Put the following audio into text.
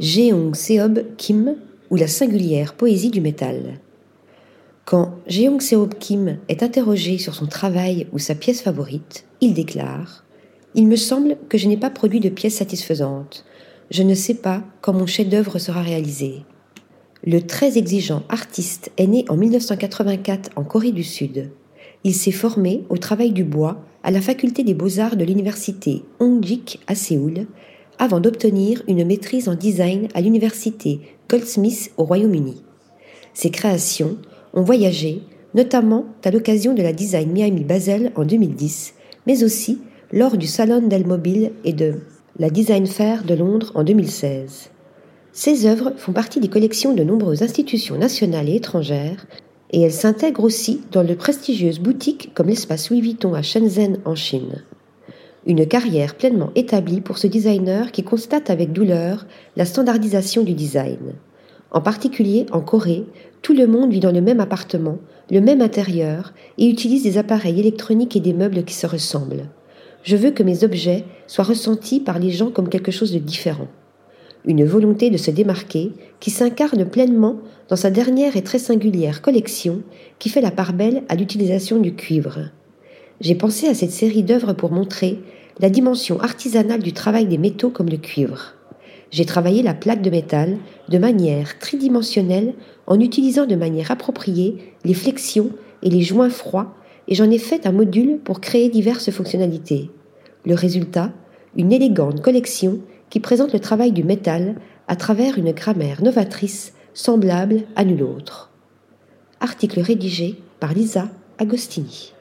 Jeong Seob Kim ou la singulière poésie du métal. Quand Jeong Seob Kim est interrogé sur son travail ou sa pièce favorite, il déclare Il me semble que je n'ai pas produit de pièce satisfaisante. Je ne sais pas quand mon chef-d'œuvre sera réalisé. Le très exigeant artiste est né en 1984 en Corée du Sud. Il s'est formé au travail du bois à la faculté des beaux-arts de l'université Hongjik à Séoul avant d'obtenir une maîtrise en design à l'université Goldsmith au Royaume-Uni. Ses créations ont voyagé, notamment à l'occasion de la Design Miami Basel en 2010, mais aussi lors du Salon del Mobile et de la Design Fair de Londres en 2016. Ces œuvres font partie des collections de nombreuses institutions nationales et étrangères, et elles s'intègrent aussi dans de prestigieuses boutiques comme l'espace Louis Vuitton à Shenzhen en Chine. Une carrière pleinement établie pour ce designer qui constate avec douleur la standardisation du design. En particulier en Corée, tout le monde vit dans le même appartement, le même intérieur et utilise des appareils électroniques et des meubles qui se ressemblent. Je veux que mes objets soient ressentis par les gens comme quelque chose de différent. Une volonté de se démarquer qui s'incarne pleinement dans sa dernière et très singulière collection qui fait la part belle à l'utilisation du cuivre j'ai pensé à cette série d'œuvres pour montrer la dimension artisanale du travail des métaux comme le cuivre. J'ai travaillé la plaque de métal de manière tridimensionnelle en utilisant de manière appropriée les flexions et les joints froids et j'en ai fait un module pour créer diverses fonctionnalités. Le résultat, une élégante collection qui présente le travail du métal à travers une grammaire novatrice semblable à nulle autre. Article rédigé par Lisa Agostini.